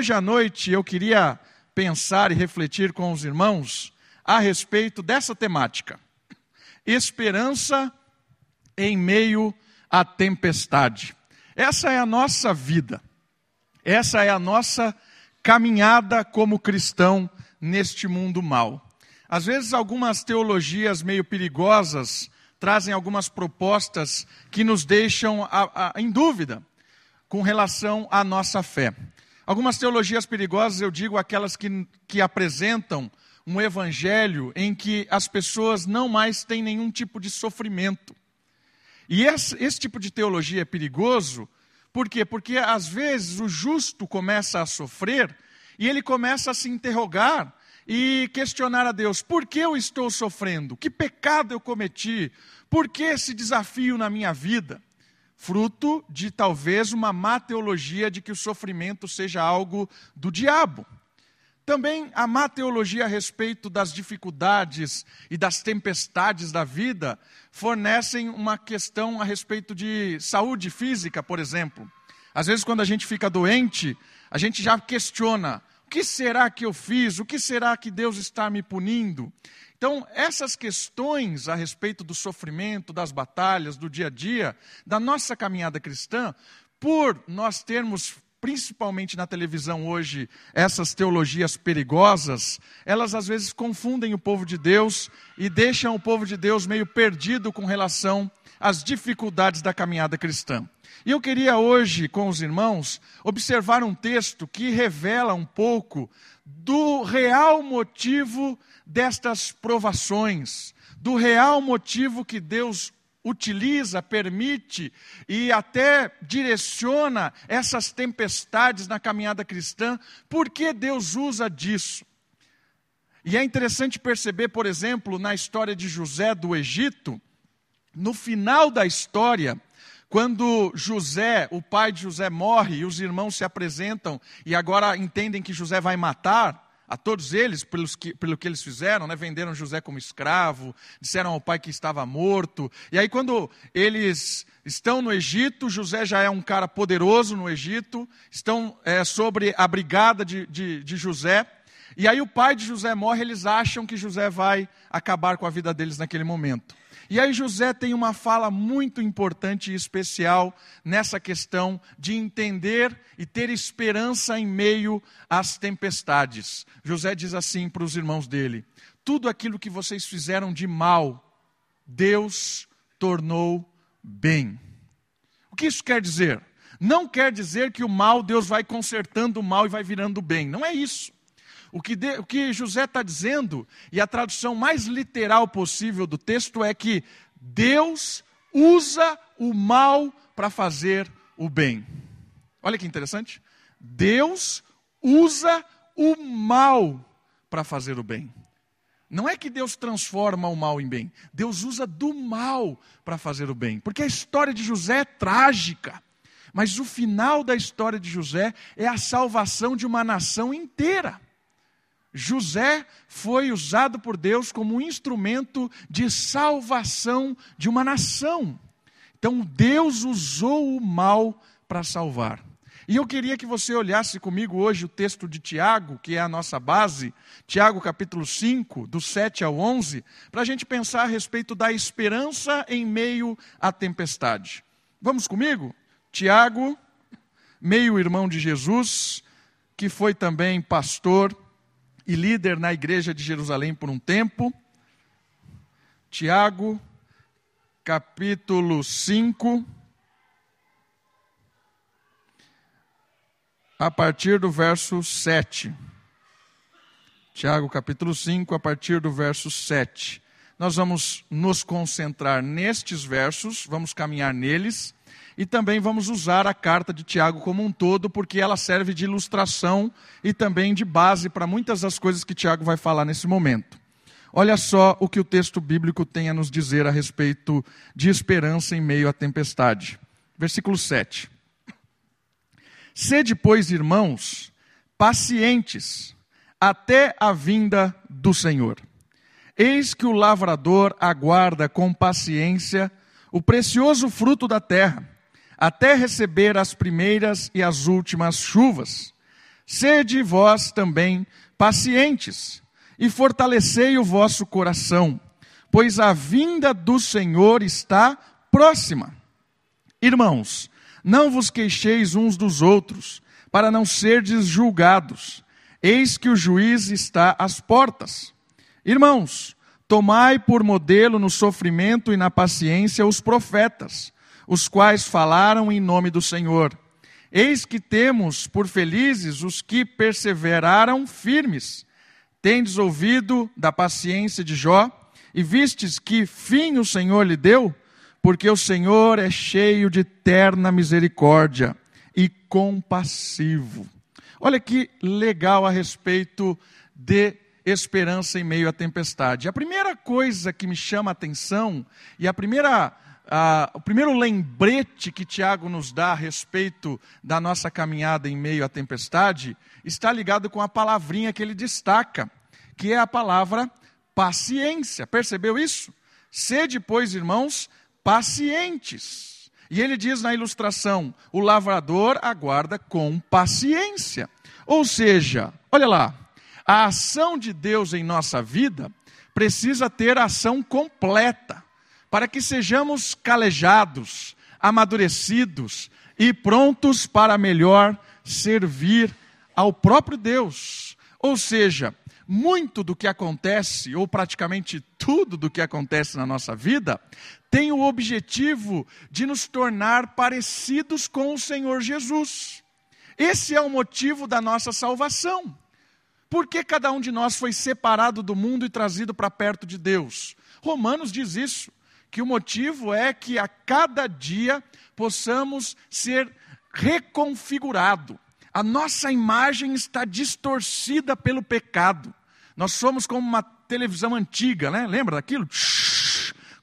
hoje à noite eu queria pensar e refletir com os irmãos a respeito dessa temática. Esperança em meio à tempestade. Essa é a nossa vida. Essa é a nossa caminhada como cristão neste mundo mal. Às vezes, algumas teologias meio perigosas trazem algumas propostas que nos deixam a, a, em dúvida com relação à nossa fé. Algumas teologias perigosas, eu digo aquelas que, que apresentam um evangelho em que as pessoas não mais têm nenhum tipo de sofrimento. E esse, esse tipo de teologia é perigoso, por quê? Porque às vezes o justo começa a sofrer e ele começa a se interrogar e questionar a Deus: por que eu estou sofrendo? Que pecado eu cometi? Por que esse desafio na minha vida? Fruto de talvez uma má teologia de que o sofrimento seja algo do diabo. Também a má teologia a respeito das dificuldades e das tempestades da vida fornecem uma questão a respeito de saúde física, por exemplo. Às vezes, quando a gente fica doente, a gente já questiona: o que será que eu fiz? O que será que Deus está me punindo? Então, essas questões a respeito do sofrimento, das batalhas, do dia a dia, da nossa caminhada cristã, por nós termos principalmente na televisão hoje, essas teologias perigosas, elas às vezes confundem o povo de Deus e deixam o povo de Deus meio perdido com relação às dificuldades da caminhada cristã. E eu queria hoje, com os irmãos, observar um texto que revela um pouco do real motivo destas provações, do real motivo que Deus utiliza, permite e até direciona essas tempestades na caminhada cristã, por que Deus usa disso? E é interessante perceber, por exemplo, na história de José do Egito, no final da história, quando José, o pai de José, morre e os irmãos se apresentam e agora entendem que José vai matar, a todos eles, pelos que, pelo que eles fizeram, né? venderam José como escravo, disseram ao pai que estava morto. E aí, quando eles estão no Egito, José já é um cara poderoso no Egito, estão é, sobre a brigada de, de, de José. E aí, o pai de José morre, eles acham que José vai acabar com a vida deles naquele momento. E aí José tem uma fala muito importante e especial nessa questão de entender e ter esperança em meio às tempestades. José diz assim para os irmãos dele: Tudo aquilo que vocês fizeram de mal, Deus tornou bem. O que isso quer dizer? Não quer dizer que o mal, Deus vai consertando o mal e vai virando bem. Não é isso. O que, de, o que José está dizendo, e a tradução mais literal possível do texto é que Deus usa o mal para fazer o bem. Olha que interessante. Deus usa o mal para fazer o bem. Não é que Deus transforma o mal em bem, Deus usa do mal para fazer o bem. Porque a história de José é trágica, mas o final da história de José é a salvação de uma nação inteira. José foi usado por Deus como um instrumento de salvação de uma nação. Então Deus usou o mal para salvar. E eu queria que você olhasse comigo hoje o texto de Tiago, que é a nossa base, Tiago capítulo 5, do 7 ao 11, para a gente pensar a respeito da esperança em meio à tempestade. Vamos comigo? Tiago, meio-irmão de Jesus, que foi também pastor e líder na igreja de Jerusalém por um tempo. Tiago, capítulo 5, a partir do verso 7. Tiago, capítulo 5, a partir do verso 7. Nós vamos nos concentrar nestes versos, vamos caminhar neles e também vamos usar a carta de Tiago como um todo, porque ela serve de ilustração e também de base para muitas das coisas que Tiago vai falar nesse momento. Olha só o que o texto bíblico tem a nos dizer a respeito de esperança em meio à tempestade. Versículo 7. Sede, pois, irmãos, pacientes até a vinda do Senhor. Eis que o lavrador aguarda com paciência o precioso fruto da terra até receber as primeiras e as últimas chuvas. Sede vós também pacientes e fortalecei o vosso coração, pois a vinda do Senhor está próxima. Irmãos, não vos queixeis uns dos outros, para não serdes julgados. Eis que o juiz está às portas. Irmãos, tomai por modelo no sofrimento e na paciência os profetas, os quais falaram em nome do Senhor. Eis que temos por felizes os que perseveraram firmes. Tendes ouvido da paciência de Jó e vistes que fim o Senhor lhe deu? Porque o Senhor é cheio de terna misericórdia e compassivo. Olha que legal a respeito de esperança em meio à tempestade. A primeira coisa que me chama a atenção e a primeira o primeiro lembrete que Tiago nos dá a respeito da nossa caminhada em meio à tempestade está ligado com a palavrinha que ele destaca, que é a palavra paciência. Percebeu isso? Sede, pois, irmãos, pacientes. E ele diz na ilustração: o lavrador aguarda com paciência. Ou seja, olha lá, a ação de Deus em nossa vida precisa ter ação completa para que sejamos calejados, amadurecidos e prontos para melhor servir ao próprio Deus. Ou seja, muito do que acontece, ou praticamente tudo do que acontece na nossa vida, tem o objetivo de nos tornar parecidos com o Senhor Jesus. Esse é o motivo da nossa salvação. Por que cada um de nós foi separado do mundo e trazido para perto de Deus? Romanos diz isso que o motivo é que a cada dia possamos ser reconfigurado. A nossa imagem está distorcida pelo pecado. Nós somos como uma televisão antiga, né? Lembra daquilo?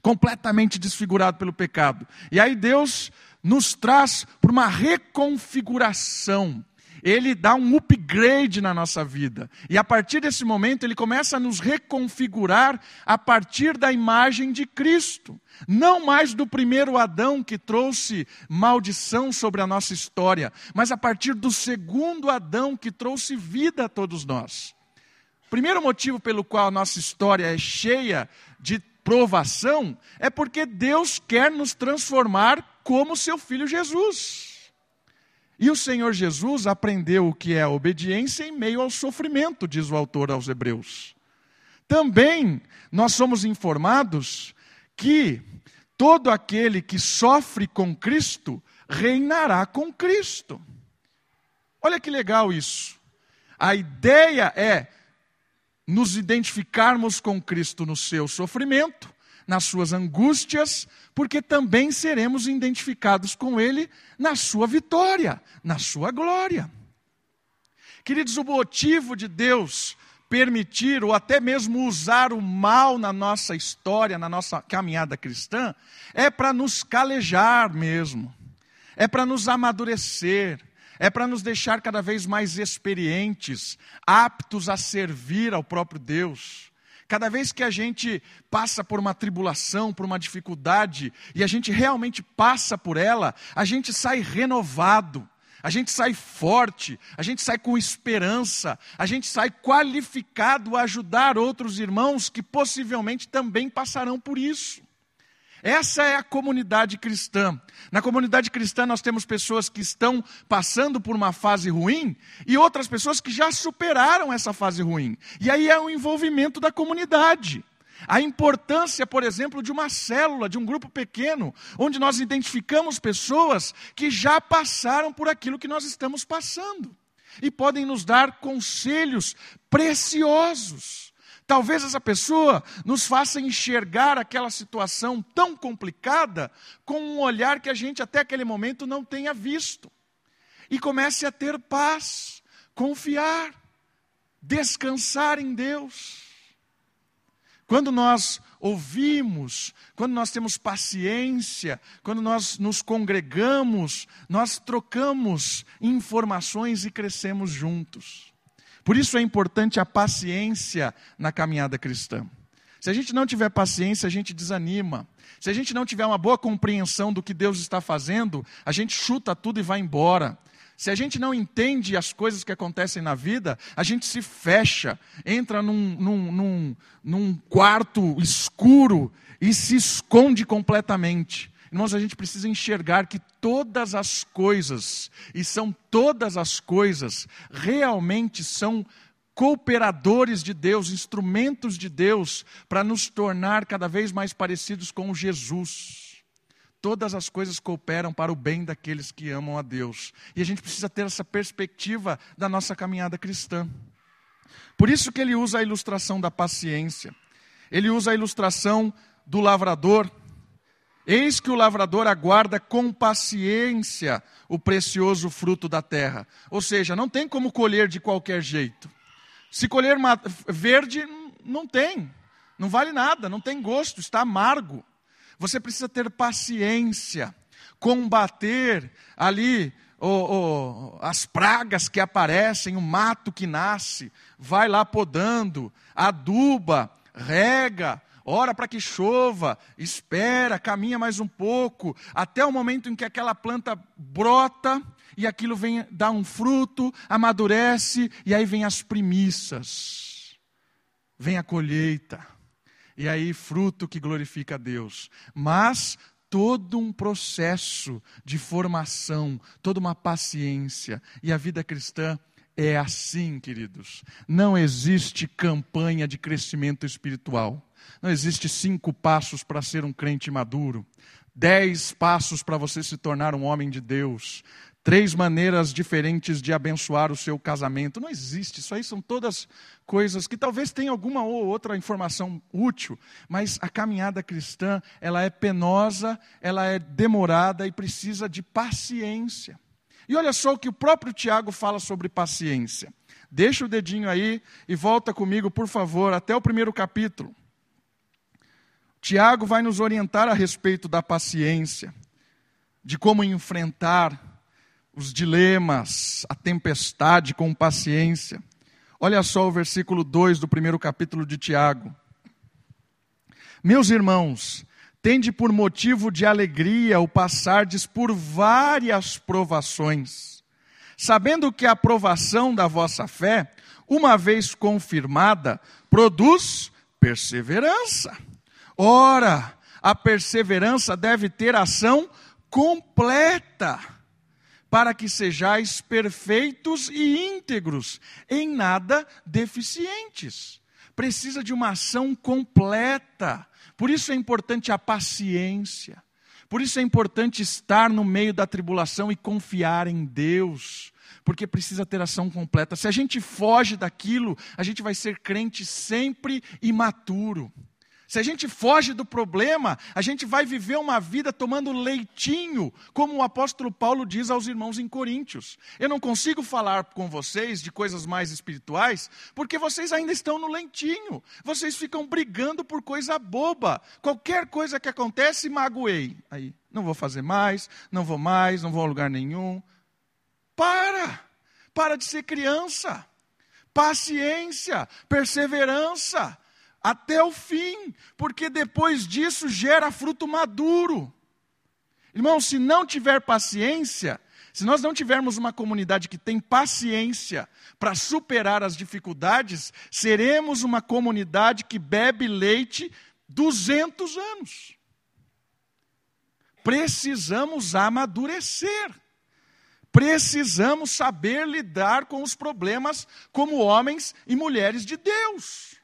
completamente desfigurado pelo pecado. E aí Deus nos traz para uma reconfiguração ele dá um upgrade na nossa vida. E a partir desse momento, ele começa a nos reconfigurar a partir da imagem de Cristo. Não mais do primeiro Adão que trouxe maldição sobre a nossa história, mas a partir do segundo Adão que trouxe vida a todos nós. Primeiro motivo pelo qual a nossa história é cheia de provação é porque Deus quer nos transformar como seu filho Jesus. E o Senhor Jesus aprendeu o que é obediência em meio ao sofrimento, diz o autor aos Hebreus. Também nós somos informados que todo aquele que sofre com Cristo reinará com Cristo. Olha que legal isso. A ideia é nos identificarmos com Cristo no seu sofrimento nas suas angústias, porque também seremos identificados com Ele na sua vitória, na sua glória. Queridos, o motivo de Deus permitir ou até mesmo usar o mal na nossa história, na nossa caminhada cristã, é para nos calejar mesmo, é para nos amadurecer, é para nos deixar cada vez mais experientes, aptos a servir ao próprio Deus. Cada vez que a gente passa por uma tribulação, por uma dificuldade, e a gente realmente passa por ela, a gente sai renovado, a gente sai forte, a gente sai com esperança, a gente sai qualificado a ajudar outros irmãos que possivelmente também passarão por isso. Essa é a comunidade cristã. Na comunidade cristã nós temos pessoas que estão passando por uma fase ruim e outras pessoas que já superaram essa fase ruim. E aí é o envolvimento da comunidade. A importância, por exemplo, de uma célula, de um grupo pequeno, onde nós identificamos pessoas que já passaram por aquilo que nós estamos passando e podem nos dar conselhos preciosos. Talvez essa pessoa nos faça enxergar aquela situação tão complicada com um olhar que a gente até aquele momento não tenha visto. E comece a ter paz, confiar, descansar em Deus. Quando nós ouvimos, quando nós temos paciência, quando nós nos congregamos, nós trocamos informações e crescemos juntos. Por isso é importante a paciência na caminhada cristã. Se a gente não tiver paciência, a gente desanima. Se a gente não tiver uma boa compreensão do que Deus está fazendo, a gente chuta tudo e vai embora. Se a gente não entende as coisas que acontecem na vida, a gente se fecha, entra num, num, num, num quarto escuro e se esconde completamente. Irmãos, a gente precisa enxergar que todas as coisas, e são todas as coisas, realmente são cooperadores de Deus, instrumentos de Deus, para nos tornar cada vez mais parecidos com Jesus todas as coisas cooperam para o bem daqueles que amam a Deus. E a gente precisa ter essa perspectiva da nossa caminhada cristã. Por isso que ele usa a ilustração da paciência. Ele usa a ilustração do lavrador. Eis que o lavrador aguarda com paciência o precioso fruto da terra. Ou seja, não tem como colher de qualquer jeito. Se colher verde, não tem. Não vale nada, não tem gosto, está amargo. Você precisa ter paciência, combater ali as pragas que aparecem, o mato que nasce, vai lá podando, aduba, rega, ora para que chova, espera, caminha mais um pouco, até o momento em que aquela planta brota e aquilo vem dar um fruto, amadurece e aí vem as primícias, vem a colheita. E aí, fruto que glorifica a Deus. Mas todo um processo de formação, toda uma paciência. E a vida cristã é assim, queridos. Não existe campanha de crescimento espiritual. Não existe cinco passos para ser um crente maduro. Dez passos para você se tornar um homem de Deus três maneiras diferentes de abençoar o seu casamento. Não existe, isso aí são todas coisas que talvez tenham alguma ou outra informação útil, mas a caminhada cristã, ela é penosa, ela é demorada e precisa de paciência. E olha só o que o próprio Tiago fala sobre paciência. Deixa o dedinho aí e volta comigo, por favor, até o primeiro capítulo. Tiago vai nos orientar a respeito da paciência, de como enfrentar os dilemas, a tempestade com paciência. Olha só o versículo 2 do primeiro capítulo de Tiago. Meus irmãos, tende por motivo de alegria o passardes por várias provações, sabendo que a aprovação da vossa fé, uma vez confirmada, produz perseverança. Ora, a perseverança deve ter ação completa para que sejais perfeitos e íntegros, em nada deficientes. Precisa de uma ação completa. Por isso é importante a paciência. Por isso é importante estar no meio da tribulação e confiar em Deus. Porque precisa ter ação completa. Se a gente foge daquilo, a gente vai ser crente sempre imaturo. Se a gente foge do problema, a gente vai viver uma vida tomando leitinho, como o apóstolo Paulo diz aos irmãos em Coríntios. Eu não consigo falar com vocês de coisas mais espirituais, porque vocês ainda estão no leitinho. Vocês ficam brigando por coisa boba. Qualquer coisa que acontece, magoei. Aí, não vou fazer mais, não vou mais, não vou a lugar nenhum. Para! Para de ser criança. Paciência, perseverança até o fim, porque depois disso gera fruto maduro. Irmão, se não tiver paciência, se nós não tivermos uma comunidade que tem paciência para superar as dificuldades, seremos uma comunidade que bebe leite 200 anos. Precisamos amadurecer. Precisamos saber lidar com os problemas como homens e mulheres de Deus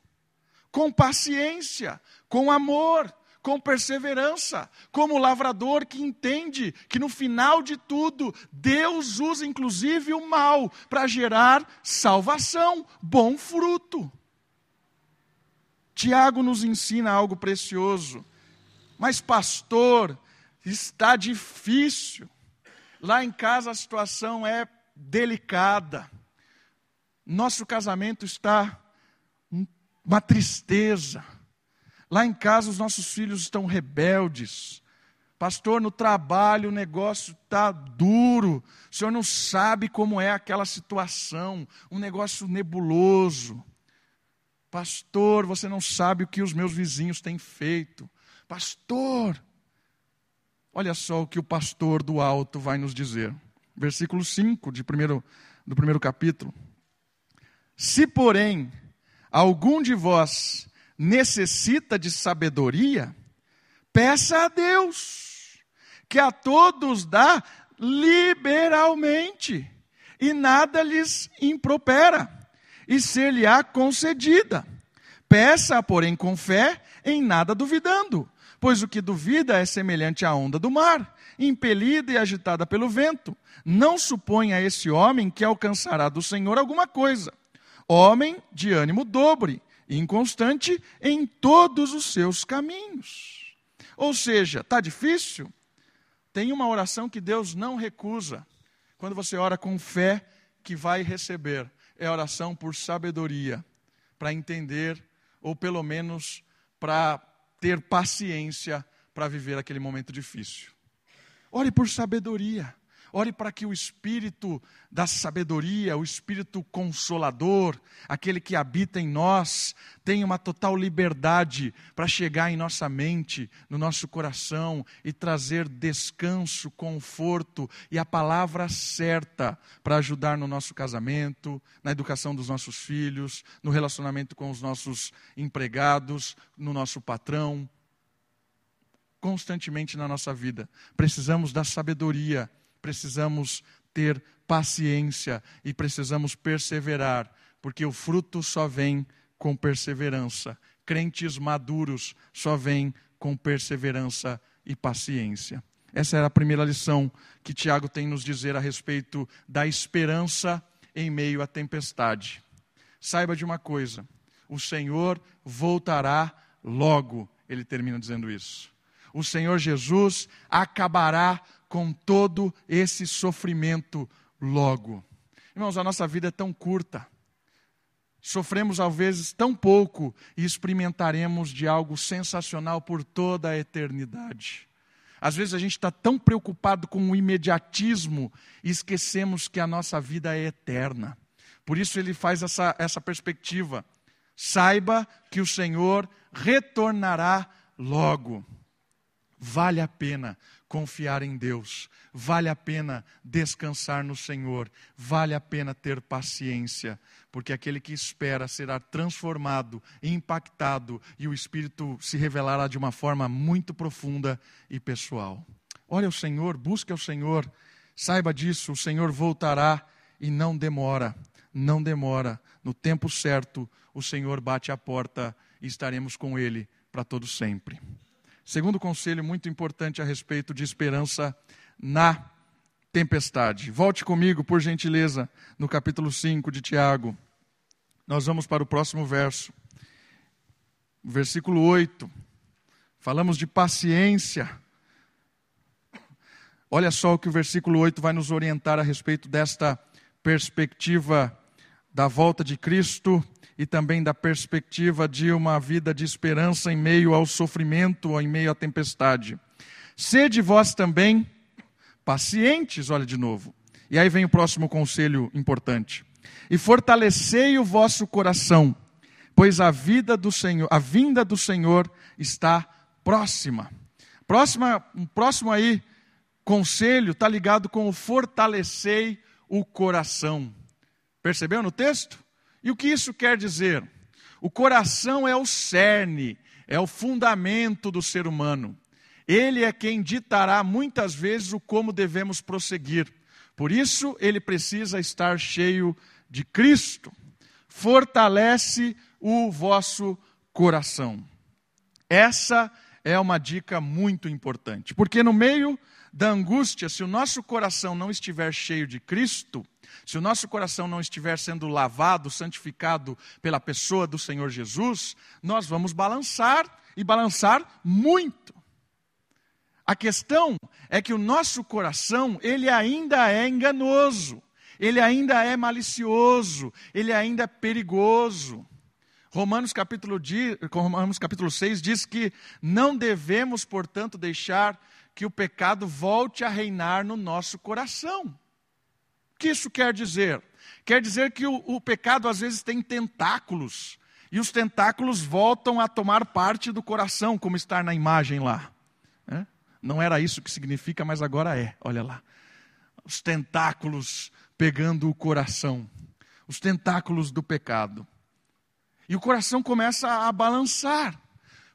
com paciência, com amor, com perseverança, como lavrador que entende que no final de tudo, Deus usa inclusive o mal para gerar salvação, bom fruto. Tiago nos ensina algo precioso, mas pastor, está difícil. Lá em casa a situação é delicada. Nosso casamento está uma tristeza. Lá em casa os nossos filhos estão rebeldes. Pastor, no trabalho o negócio está duro. O senhor não sabe como é aquela situação, um negócio nebuloso. Pastor, você não sabe o que os meus vizinhos têm feito. Pastor, olha só o que o pastor do alto vai nos dizer. versículo 5 de primeiro, do primeiro capítulo. Se, porém, algum de vós necessita de sabedoria, peça a Deus, que a todos dá liberalmente, e nada lhes impropera, e ser-lhe-á concedida. Peça, porém, com fé, em nada duvidando, pois o que duvida é semelhante à onda do mar, impelida e agitada pelo vento. Não suponha esse homem que alcançará do Senhor alguma coisa. Homem de ânimo dobre, inconstante em todos os seus caminhos. Ou seja, está difícil? Tem uma oração que Deus não recusa. Quando você ora com fé que vai receber, é oração por sabedoria, para entender ou pelo menos para ter paciência para viver aquele momento difícil. Ore por sabedoria. Ore para que o espírito da sabedoria, o espírito consolador, aquele que habita em nós, tenha uma total liberdade para chegar em nossa mente, no nosso coração e trazer descanso, conforto e a palavra certa para ajudar no nosso casamento, na educação dos nossos filhos, no relacionamento com os nossos empregados, no nosso patrão. Constantemente na nossa vida, precisamos da sabedoria precisamos ter paciência e precisamos perseverar, porque o fruto só vem com perseverança. Crentes maduros só vêm com perseverança e paciência. Essa era a primeira lição que Tiago tem nos dizer a respeito da esperança em meio à tempestade. Saiba de uma coisa: o Senhor voltará logo. Ele termina dizendo isso. O Senhor Jesus acabará com todo esse sofrimento logo. Irmãos, a nossa vida é tão curta. Sofremos às vezes tão pouco e experimentaremos de algo sensacional por toda a eternidade. Às vezes a gente está tão preocupado com o imediatismo e esquecemos que a nossa vida é eterna. Por isso ele faz essa, essa perspectiva. Saiba que o Senhor retornará logo. Vale a pena confiar em Deus, vale a pena descansar no Senhor, vale a pena ter paciência, porque aquele que espera será transformado, impactado e o Espírito se revelará de uma forma muito profunda e pessoal. Olha o Senhor, busque o Senhor, saiba disso, o Senhor voltará e não demora, não demora. No tempo certo, o Senhor bate a porta e estaremos com Ele para todo sempre. Segundo conselho muito importante a respeito de esperança na tempestade. Volte comigo, por gentileza, no capítulo 5 de Tiago. Nós vamos para o próximo verso. Versículo 8. Falamos de paciência. Olha só o que o versículo 8 vai nos orientar a respeito desta perspectiva da volta de Cristo e também da perspectiva de uma vida de esperança em meio ao sofrimento ou em meio à tempestade. Sede vós também pacientes, olha de novo. E aí vem o próximo conselho importante. E fortalecei o vosso coração, pois a vida do Senhor, a vinda do Senhor está próxima. Próxima, um próximo aí conselho está ligado com o fortalecei o coração. Percebeu no texto? E o que isso quer dizer? O coração é o cerne, é o fundamento do ser humano. Ele é quem ditará muitas vezes o como devemos prosseguir. Por isso, ele precisa estar cheio de Cristo. Fortalece o vosso coração. Essa é uma dica muito importante, porque no meio da angústia, se o nosso coração não estiver cheio de Cristo, se o nosso coração não estiver sendo lavado, santificado pela pessoa do Senhor Jesus, nós vamos balançar e balançar muito. A questão é que o nosso coração, ele ainda é enganoso, ele ainda é malicioso, ele ainda é perigoso. Romanos capítulo, Romanos capítulo 6 diz que não devemos, portanto, deixar que o pecado volte a reinar no nosso coração. O que isso quer dizer? Quer dizer que o, o pecado às vezes tem tentáculos, e os tentáculos voltam a tomar parte do coração, como está na imagem lá. É? Não era isso que significa, mas agora é, olha lá. os tentáculos pegando o coração, os tentáculos do pecado. E o coração começa a balançar,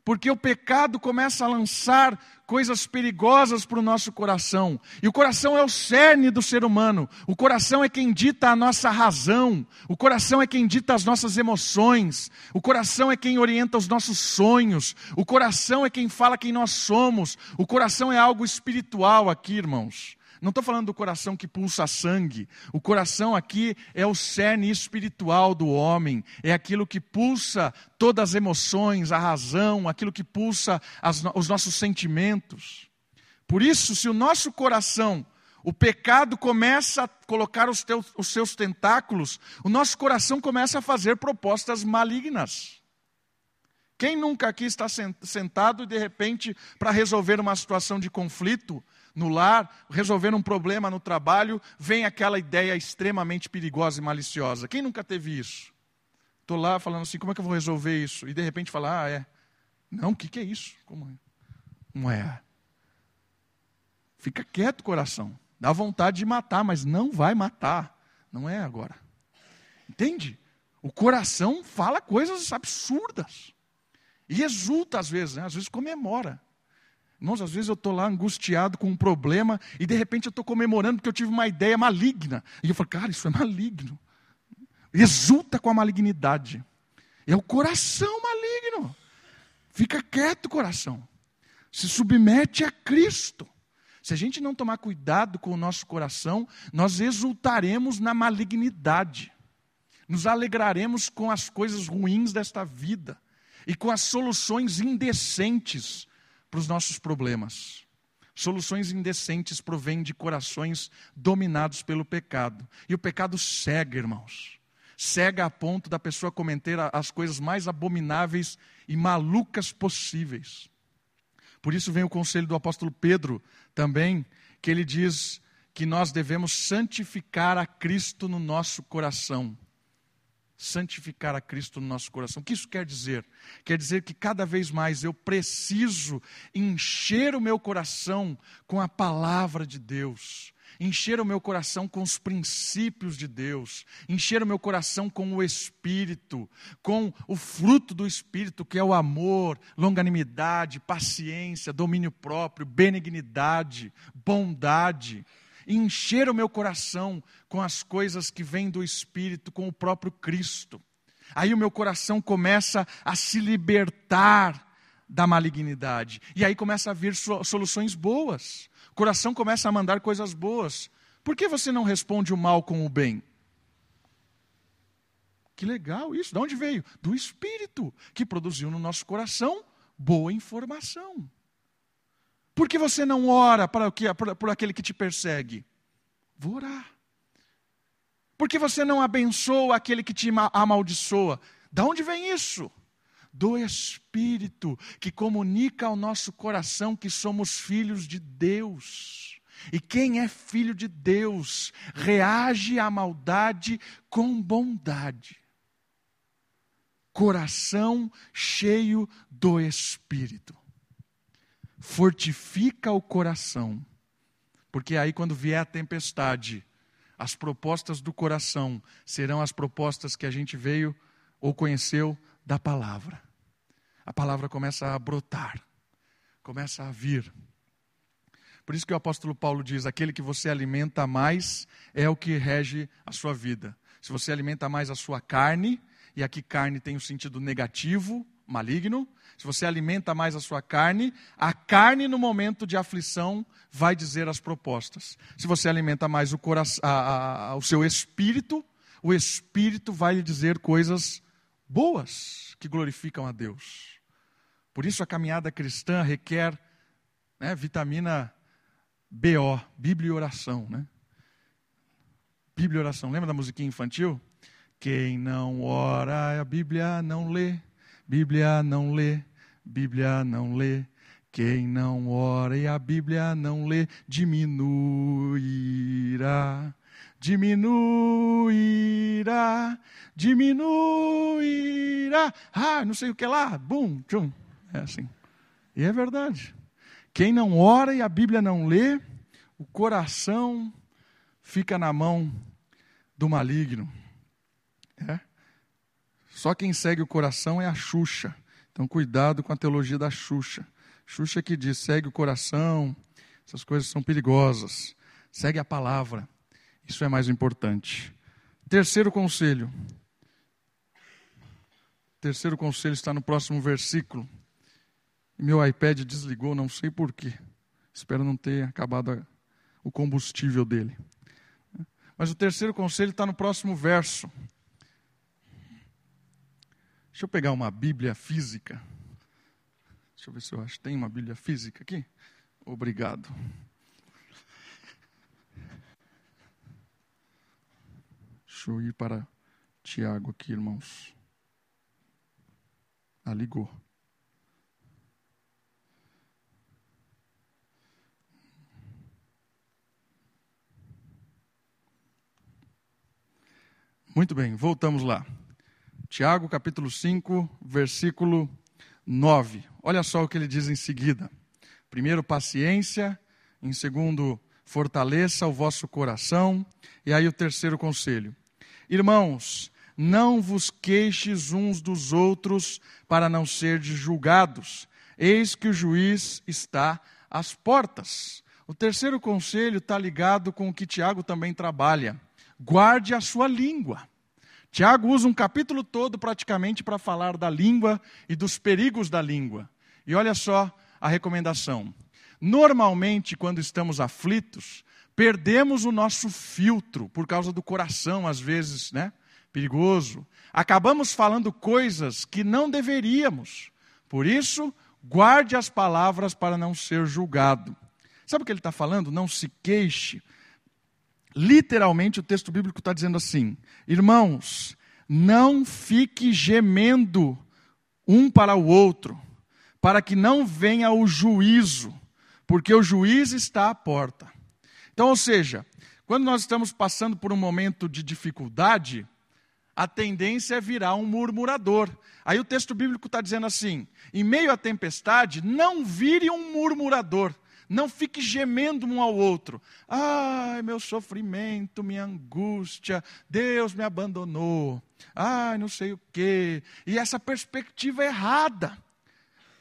porque o pecado começa a lançar coisas perigosas para o nosso coração. E o coração é o cerne do ser humano. O coração é quem dita a nossa razão. O coração é quem dita as nossas emoções. O coração é quem orienta os nossos sonhos. O coração é quem fala quem nós somos. O coração é algo espiritual aqui, irmãos. Não estou falando do coração que pulsa sangue. O coração aqui é o cerne espiritual do homem. É aquilo que pulsa todas as emoções, a razão, aquilo que pulsa as, os nossos sentimentos. Por isso, se o nosso coração, o pecado começa a colocar os, teus, os seus tentáculos, o nosso coração começa a fazer propostas malignas. Quem nunca aqui está sentado e de repente, para resolver uma situação de conflito, no lar, resolver um problema no trabalho, vem aquela ideia extremamente perigosa e maliciosa. Quem nunca teve isso? Estou lá falando assim, como é que eu vou resolver isso? E de repente falar, ah, é. Não, o que, que é isso? Como é? Não é. Fica quieto, coração. Dá vontade de matar, mas não vai matar. Não é agora. Entende? O coração fala coisas absurdas. E exulta às vezes, né? às vezes comemora. Irmãos, às vezes eu estou lá angustiado com um problema e de repente eu estou comemorando porque eu tive uma ideia maligna. E eu falo, cara, isso é maligno. Exulta com a malignidade. É o coração maligno. Fica quieto, coração. Se submete a Cristo. Se a gente não tomar cuidado com o nosso coração, nós exultaremos na malignidade. Nos alegraremos com as coisas ruins desta vida e com as soluções indecentes para os nossos problemas. Soluções indecentes provêm de corações dominados pelo pecado. E o pecado cega, irmãos. Cega a ponto da pessoa cometer as coisas mais abomináveis e malucas possíveis. Por isso vem o conselho do apóstolo Pedro também, que ele diz que nós devemos santificar a Cristo no nosso coração santificar a Cristo no nosso coração. O que isso quer dizer? Quer dizer que cada vez mais eu preciso encher o meu coração com a palavra de Deus, encher o meu coração com os princípios de Deus, encher o meu coração com o Espírito, com o fruto do Espírito, que é o amor, longanimidade, paciência, domínio próprio, benignidade, bondade encher o meu coração com as coisas que vêm do Espírito, com o próprio Cristo. Aí o meu coração começa a se libertar da malignidade. E aí começa a vir soluções boas. O coração começa a mandar coisas boas. Por que você não responde o mal com o bem? Que legal isso. De onde veio? Do Espírito, que produziu no nosso coração boa informação. Por que você não ora para que, por aquele que te persegue? Vou orar. Por que você não abençoa aquele que te amaldiçoa? Da onde vem isso? Do Espírito que comunica ao nosso coração que somos filhos de Deus. E quem é filho de Deus reage à maldade com bondade. Coração cheio do Espírito fortifica o coração, porque aí, quando vier a tempestade, as propostas do coração serão as propostas que a gente veio ou conheceu da palavra. A palavra começa a brotar, começa a vir. Por isso que o apóstolo Paulo diz: aquele que você alimenta mais é o que rege a sua vida. Se você alimenta mais a sua carne, e aqui carne tem o um sentido negativo, maligno, se você alimenta mais a sua carne, a carne no momento de aflição vai dizer as propostas. Se você alimenta mais o, coração, a, a, o seu espírito, o espírito vai lhe dizer coisas boas que glorificam a Deus. Por isso a caminhada cristã requer né, vitamina BO, Bíblia e oração. Né? Bíblia e oração. Lembra da musiquinha infantil? Quem não ora a Bíblia não lê. Bíblia não lê, Bíblia não lê. Quem não ora e a Bíblia não lê, diminuirá, diminuirá, diminuirá. Ah, não sei o que lá, bum, tchum. É assim. E é verdade. Quem não ora e a Bíblia não lê, o coração fica na mão do maligno. É? Só quem segue o coração é a Xuxa. Então, cuidado com a teologia da Xuxa. Xuxa que diz: segue o coração, essas coisas são perigosas. Segue a palavra. Isso é mais importante. Terceiro conselho. Terceiro conselho está no próximo versículo. Meu iPad desligou, não sei porquê. Espero não ter acabado o combustível dele. Mas o terceiro conselho está no próximo verso. Deixa eu pegar uma Bíblia física. Deixa eu ver se eu acho. Tem uma Bíblia física aqui? Obrigado. Deixa eu ir para Tiago aqui, irmãos. Ah, ligou. Muito bem, voltamos lá. Tiago capítulo 5, versículo 9. Olha só o que ele diz em seguida. Primeiro, paciência. Em segundo, fortaleça o vosso coração. E aí o terceiro conselho. Irmãos, não vos queixes uns dos outros para não serdes julgados. Eis que o juiz está às portas. O terceiro conselho está ligado com o que Tiago também trabalha guarde a sua língua. Tiago usa um capítulo todo praticamente para falar da língua e dos perigos da língua. E olha só a recomendação. Normalmente, quando estamos aflitos, perdemos o nosso filtro por causa do coração, às vezes, né? Perigoso. Acabamos falando coisas que não deveríamos. Por isso, guarde as palavras para não ser julgado. Sabe o que ele está falando? Não se queixe, literalmente o texto bíblico está dizendo assim: irmãos, não fique gemendo um para o outro, para que não venha o juízo, porque o juiz está à porta. Então, ou seja, quando nós estamos passando por um momento de dificuldade, a tendência é virar um murmurador. Aí o texto bíblico está dizendo assim: em meio à tempestade, não vire um murmurador, não fique gemendo um ao outro. Ai, meu sofrimento, minha angústia, Deus me abandonou. Ai, não sei o quê. E essa perspectiva errada.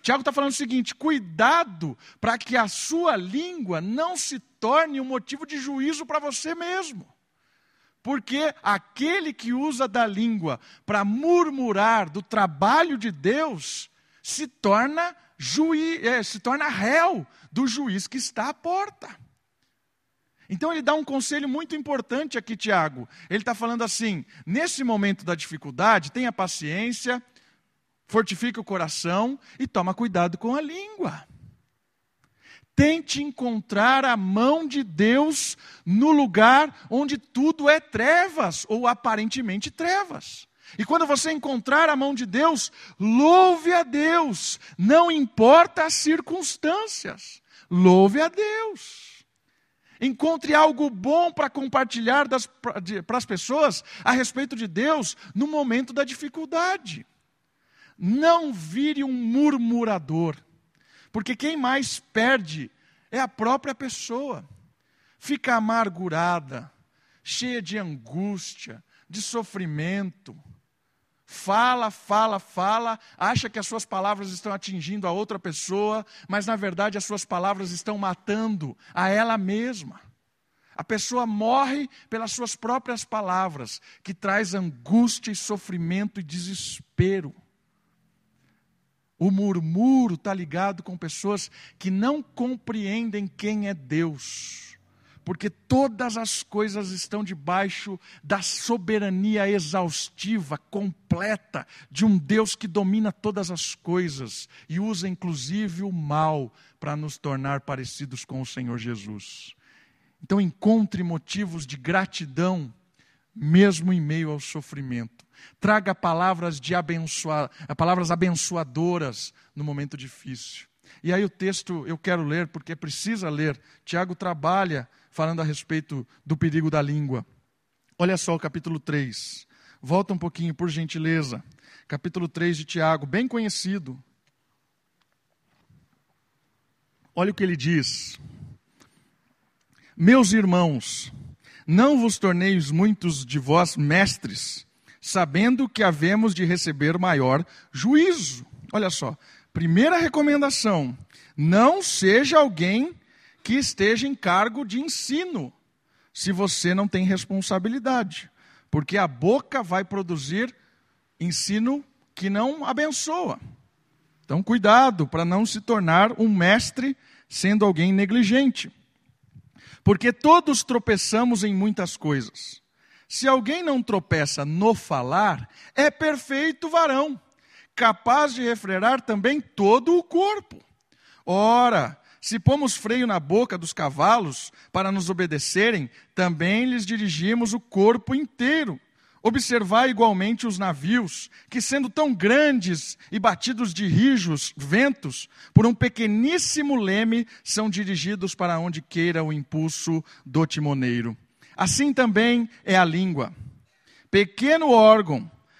Tiago está falando o seguinte: cuidado para que a sua língua não se torne um motivo de juízo para você mesmo. Porque aquele que usa da língua para murmurar do trabalho de Deus se torna juiz, é, se torna réu do juiz que está à porta. Então ele dá um conselho muito importante aqui, Tiago. Ele está falando assim: nesse momento da dificuldade, tenha paciência, fortifique o coração e toma cuidado com a língua. Tente encontrar a mão de Deus no lugar onde tudo é trevas, ou aparentemente trevas. E quando você encontrar a mão de Deus, louve a Deus, não importa as circunstâncias, louve a Deus. Encontre algo bom para compartilhar para as pessoas a respeito de Deus no momento da dificuldade. Não vire um murmurador, porque quem mais perde é a própria pessoa. Fica amargurada, cheia de angústia, de sofrimento, Fala, fala, fala, acha que as suas palavras estão atingindo a outra pessoa, mas na verdade as suas palavras estão matando a ela mesma. A pessoa morre pelas suas próprias palavras, que traz angústia e sofrimento e desespero. O murmúrio está ligado com pessoas que não compreendem quem é Deus porque todas as coisas estão debaixo da soberania exaustiva, completa, de um Deus que domina todas as coisas e usa inclusive o mal para nos tornar parecidos com o Senhor Jesus. Então, encontre motivos de gratidão, mesmo em meio ao sofrimento. Traga palavras, de abençoa, palavras abençoadoras no momento difícil. E aí o texto eu quero ler, porque precisa ler. Tiago trabalha falando a respeito do perigo da língua. Olha só o capítulo 3. Volta um pouquinho, por gentileza. Capítulo 3 de Tiago, bem conhecido. Olha o que ele diz. Meus irmãos, Não vos torneis muitos de vós mestres, sabendo que havemos de receber maior juízo. Olha só, primeira recomendação: não seja alguém que esteja em cargo de ensino, se você não tem responsabilidade, porque a boca vai produzir ensino que não abençoa. Então, cuidado para não se tornar um mestre sendo alguém negligente. Porque todos tropeçamos em muitas coisas. Se alguém não tropeça no falar, é perfeito varão, capaz de refrear também todo o corpo. Ora, se pomos freio na boca dos cavalos para nos obedecerem, também lhes dirigimos o corpo inteiro. Observai igualmente os navios, que sendo tão grandes e batidos de rijos ventos, por um pequeníssimo leme, são dirigidos para onde queira o impulso do timoneiro. Assim também é a língua. Pequeno órgão,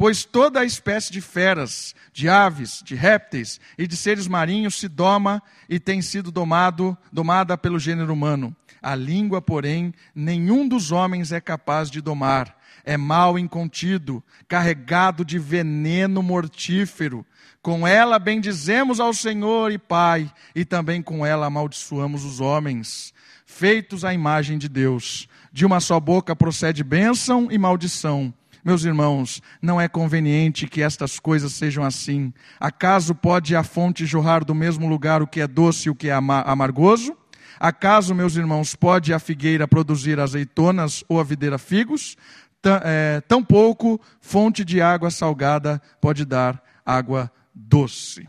Pois toda a espécie de feras, de aves, de répteis e de seres marinhos se doma e tem sido domado, domada pelo gênero humano. A língua, porém, nenhum dos homens é capaz de domar é mal incontido, carregado de veneno mortífero. Com ela bendizemos ao Senhor e Pai, e também com ela amaldiçoamos os homens, feitos à imagem de Deus. De uma só boca procede bênção e maldição. Meus irmãos, não é conveniente que estas coisas sejam assim. Acaso pode a fonte jorrar do mesmo lugar o que é doce e o que é amargoso? Acaso, meus irmãos, pode a figueira produzir azeitonas ou a videira figos? é, tão pouco fonte de água salgada pode dar água doce.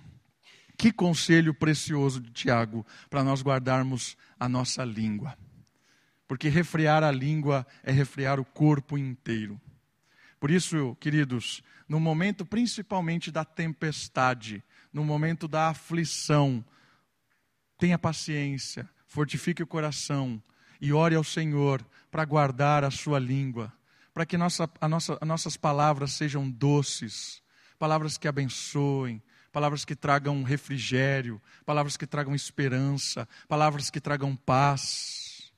Que conselho precioso de Tiago para nós guardarmos a nossa língua. Porque refrear a língua é refrear o corpo inteiro. Por isso, queridos, no momento principalmente da tempestade, no momento da aflição, tenha paciência, fortifique o coração e ore ao Senhor para guardar a sua língua para que nossa, a nossa, as nossas palavras sejam doces, palavras que abençoem, palavras que tragam refrigério, palavras que tragam esperança, palavras que tragam paz.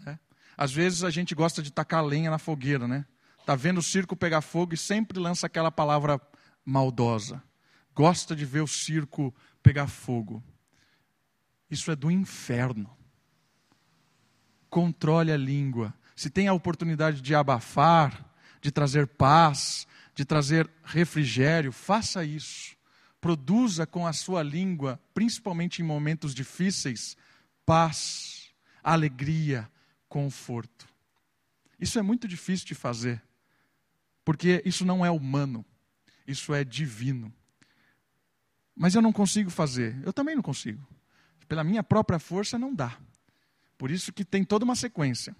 Né? Às vezes a gente gosta de tacar lenha na fogueira, né? Está vendo o circo pegar fogo e sempre lança aquela palavra maldosa. Gosta de ver o circo pegar fogo. Isso é do inferno. Controle a língua se tem a oportunidade de abafar, de trazer paz, de trazer refrigério, faça isso. Produza com a sua língua, principalmente em momentos difíceis, paz, alegria, conforto. Isso é muito difícil de fazer, porque isso não é humano, isso é divino. Mas eu não consigo fazer, eu também não consigo. Pela minha própria força não dá. Por isso que tem toda uma sequência.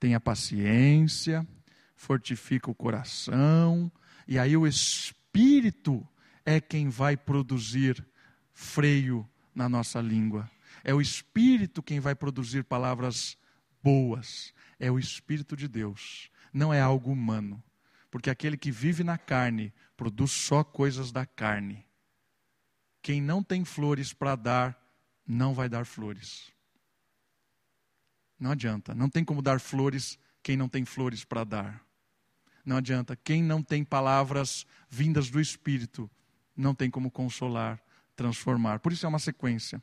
Tenha paciência, fortifica o coração, e aí o Espírito é quem vai produzir freio na nossa língua. É o Espírito quem vai produzir palavras boas. É o Espírito de Deus, não é algo humano. Porque aquele que vive na carne produz só coisas da carne. Quem não tem flores para dar, não vai dar flores. Não adianta. Não tem como dar flores quem não tem flores para dar. Não adianta. Quem não tem palavras vindas do Espírito, não tem como consolar, transformar. Por isso é uma sequência.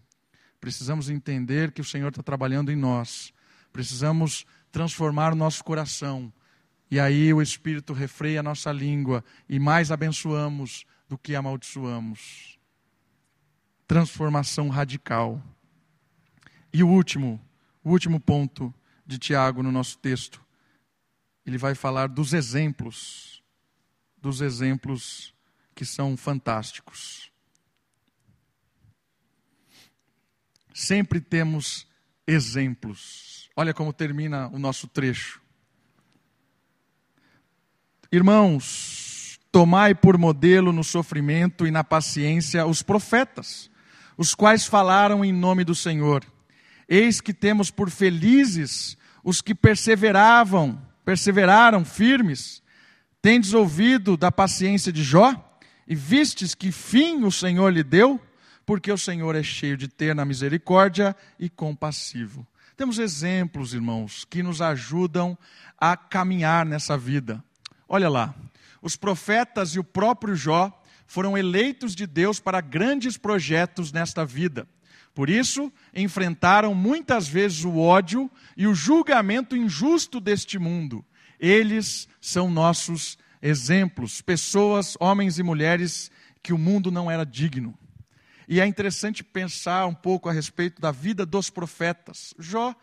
Precisamos entender que o Senhor está trabalhando em nós. Precisamos transformar o nosso coração. E aí o Espírito refreia a nossa língua e mais abençoamos do que amaldiçoamos. Transformação radical. E o último, o último ponto de Tiago no nosso texto. Ele vai falar dos exemplos, dos exemplos que são fantásticos. Sempre temos exemplos. Olha como termina o nosso trecho. Irmãos, tomai por modelo no sofrimento e na paciência os profetas, os quais falaram em nome do Senhor. Eis que temos por felizes os que perseveravam, perseveraram firmes. Tendes ouvido da paciência de Jó e vistes que fim o Senhor lhe deu? Porque o Senhor é cheio de ter na misericórdia e compassivo. Temos exemplos, irmãos, que nos ajudam a caminhar nessa vida. Olha lá, os profetas e o próprio Jó foram eleitos de Deus para grandes projetos nesta vida. Por isso, enfrentaram muitas vezes o ódio e o julgamento injusto deste mundo. Eles são nossos exemplos, pessoas, homens e mulheres que o mundo não era digno. E é interessante pensar um pouco a respeito da vida dos profetas. Jó,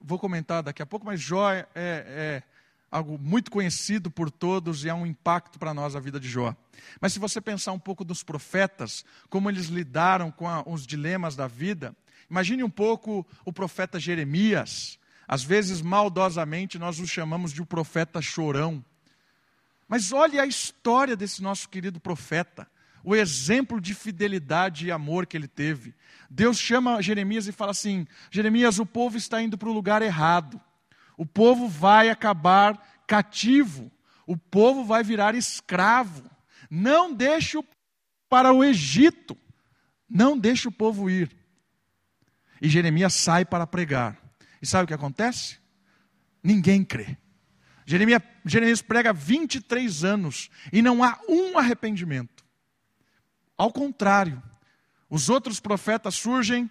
vou comentar daqui a pouco, mas Jó é, é algo muito conhecido por todos e é um impacto para nós a vida de Jó. Mas se você pensar um pouco dos profetas, como eles lidaram com a, os dilemas da vida, imagine um pouco o profeta Jeremias. Às vezes, maldosamente, nós o chamamos de o profeta chorão. Mas olhe a história desse nosso querido profeta o exemplo de fidelidade e amor que ele teve. Deus chama Jeremias e fala assim: Jeremias, o povo está indo para o lugar errado. O povo vai acabar cativo. O povo vai virar escravo. Não deixe o para o Egito. Não deixe o povo ir. E Jeremias sai para pregar. E sabe o que acontece? Ninguém crê. Jeremias, Jeremias prega 23 anos e não há um arrependimento. Ao contrário, os outros profetas surgem,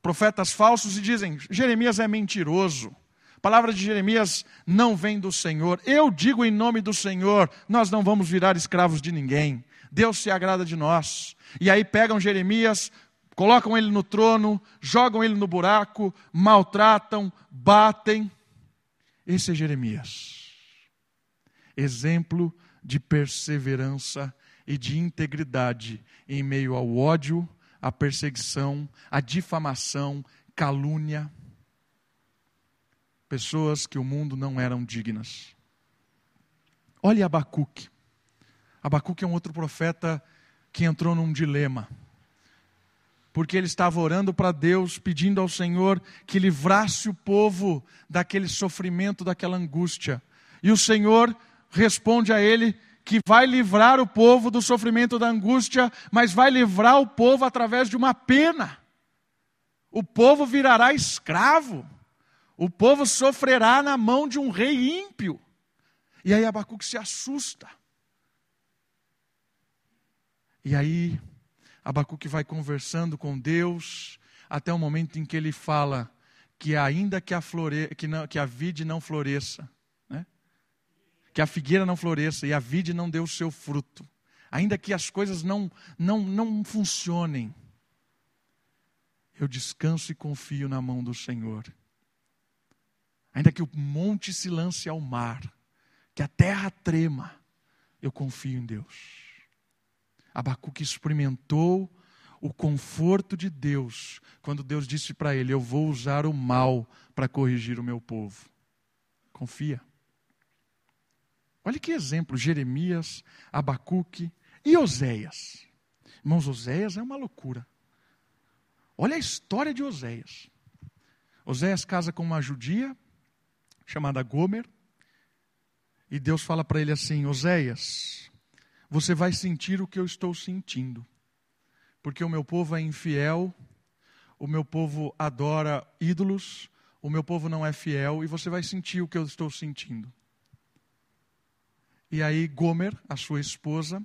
profetas falsos, e dizem: Jeremias é mentiroso. Palavra de Jeremias não vem do Senhor. Eu digo em nome do Senhor: nós não vamos virar escravos de ninguém. Deus se agrada de nós. E aí pegam Jeremias, colocam ele no trono, jogam ele no buraco, maltratam, batem. Esse é Jeremias. Exemplo de perseverança e de integridade em meio ao ódio, à perseguição, à difamação, calúnia. Pessoas que o mundo não eram dignas. Olhe Abacuque. Abacuque é um outro profeta que entrou num dilema. Porque ele estava orando para Deus, pedindo ao Senhor que livrasse o povo daquele sofrimento, daquela angústia. E o Senhor responde a ele que vai livrar o povo do sofrimento da angústia, mas vai livrar o povo através de uma pena. O povo virará escravo. O povo sofrerá na mão de um rei ímpio. E aí Abacuque se assusta. E aí Abacuque vai conversando com Deus até o momento em que ele fala que ainda que a, flore... que, não... que a vide não floresça, que a figueira não floresça e a vide não dê o seu fruto, ainda que as coisas não, não, não funcionem, eu descanso e confio na mão do Senhor. Ainda que o monte se lance ao mar, que a terra trema, eu confio em Deus. Abacuque experimentou o conforto de Deus quando Deus disse para ele: Eu vou usar o mal para corrigir o meu povo. Confia. Olha que exemplo: Jeremias, Abacuque e Oséias. Irmãos, Oséias é uma loucura. Olha a história de Oséias. Oséias casa com uma judia chamada Gomer. E Deus fala para ele assim: Oséias, você vai sentir o que eu estou sentindo. Porque o meu povo é infiel, o meu povo adora ídolos, o meu povo não é fiel, e você vai sentir o que eu estou sentindo. E aí Gomer, a sua esposa,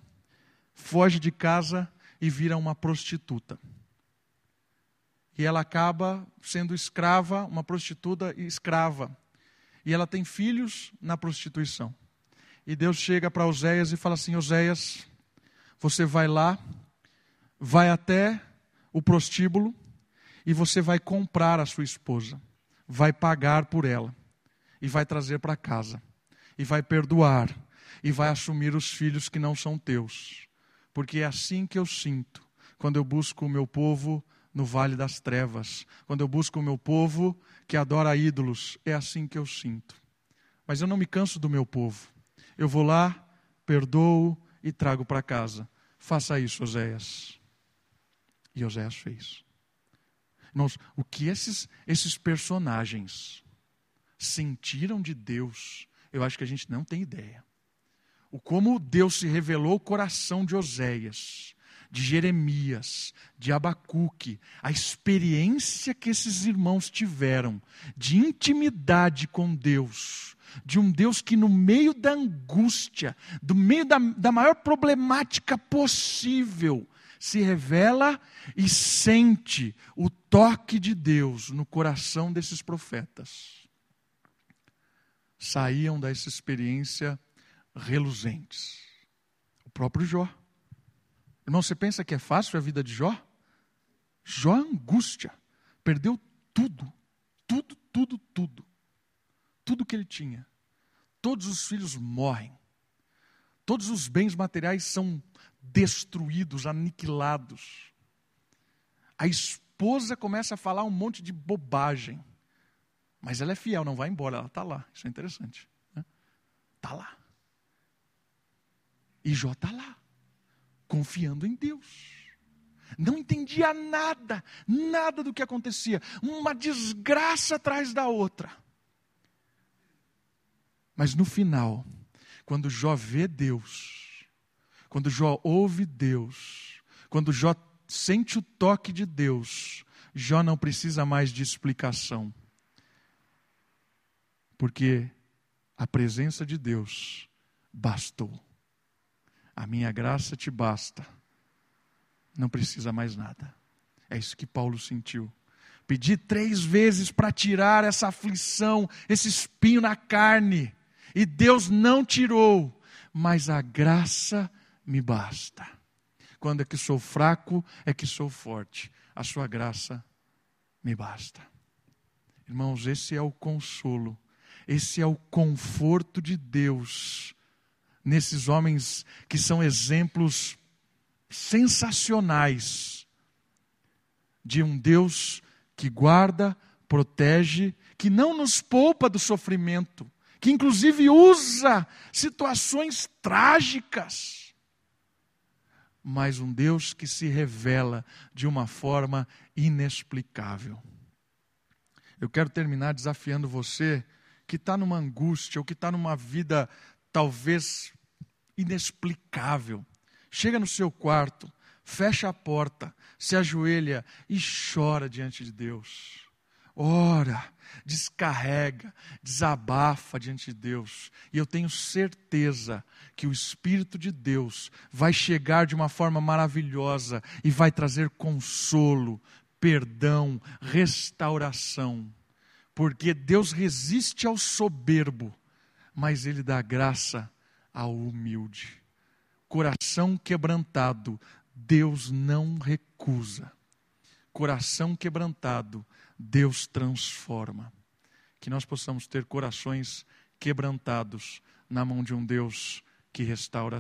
foge de casa e vira uma prostituta. E ela acaba sendo escrava, uma prostituta escrava. E ela tem filhos na prostituição. E Deus chega para Oséias e fala assim: Oséias, você vai lá, vai até o prostíbulo e você vai comprar a sua esposa, vai pagar por ela e vai trazer para casa e vai perdoar e vai assumir os filhos que não são teus. Porque é assim que eu sinto quando eu busco o meu povo no vale das trevas, quando eu busco o meu povo que adora ídolos, é assim que eu sinto. Mas eu não me canso do meu povo. Eu vou lá, perdoo e trago para casa. Faça isso, Oséias. E Oséias fez. Irmãos, o que esses, esses personagens sentiram de Deus, eu acho que a gente não tem ideia. O como Deus se revelou o coração de Oséias, de Jeremias, de Abacuque, a experiência que esses irmãos tiveram de intimidade com Deus, de um Deus que, no meio da angústia, do meio da, da maior problemática possível, se revela e sente o toque de Deus no coração desses profetas. Saíam dessa experiência reluzentes. O próprio Jó. Irmão, você pensa que é fácil a vida de Jó? Jó é angústia, perdeu tudo, tudo, tudo, tudo. Tudo que ele tinha. Todos os filhos morrem. Todos os bens materiais são destruídos, aniquilados. A esposa começa a falar um monte de bobagem. Mas ela é fiel, não vai embora, ela está lá. Isso é interessante. Está né? lá. E Jó está lá confiando em Deus. Não entendia nada, nada do que acontecia, uma desgraça atrás da outra. Mas no final, quando Jó vê Deus, quando Jó ouve Deus, quando Jó sente o toque de Deus, Jó não precisa mais de explicação. Porque a presença de Deus bastou. A minha graça te basta. Não precisa mais nada. É isso que Paulo sentiu. Pedi três vezes para tirar essa aflição, esse espinho na carne, e Deus não tirou, mas a graça me basta. Quando é que sou fraco, é que sou forte. A sua graça me basta. Irmãos, esse é o consolo, esse é o conforto de Deus nesses homens que são exemplos sensacionais de um Deus que guarda, protege, que não nos poupa do sofrimento, que inclusive usa situações trágicas, mas um Deus que se revela de uma forma inexplicável. Eu quero terminar desafiando você que está numa angústia ou que está numa vida talvez inexplicável. Chega no seu quarto, fecha a porta, se ajoelha e chora diante de Deus. Ora, descarrega, desabafa diante de Deus. E eu tenho certeza que o Espírito de Deus vai chegar de uma forma maravilhosa e vai trazer consolo, perdão, restauração. Porque Deus resiste ao soberbo mas ele dá graça ao humilde. Coração quebrantado, Deus não recusa. Coração quebrantado, Deus transforma. Que nós possamos ter corações quebrantados na mão de um Deus que restaura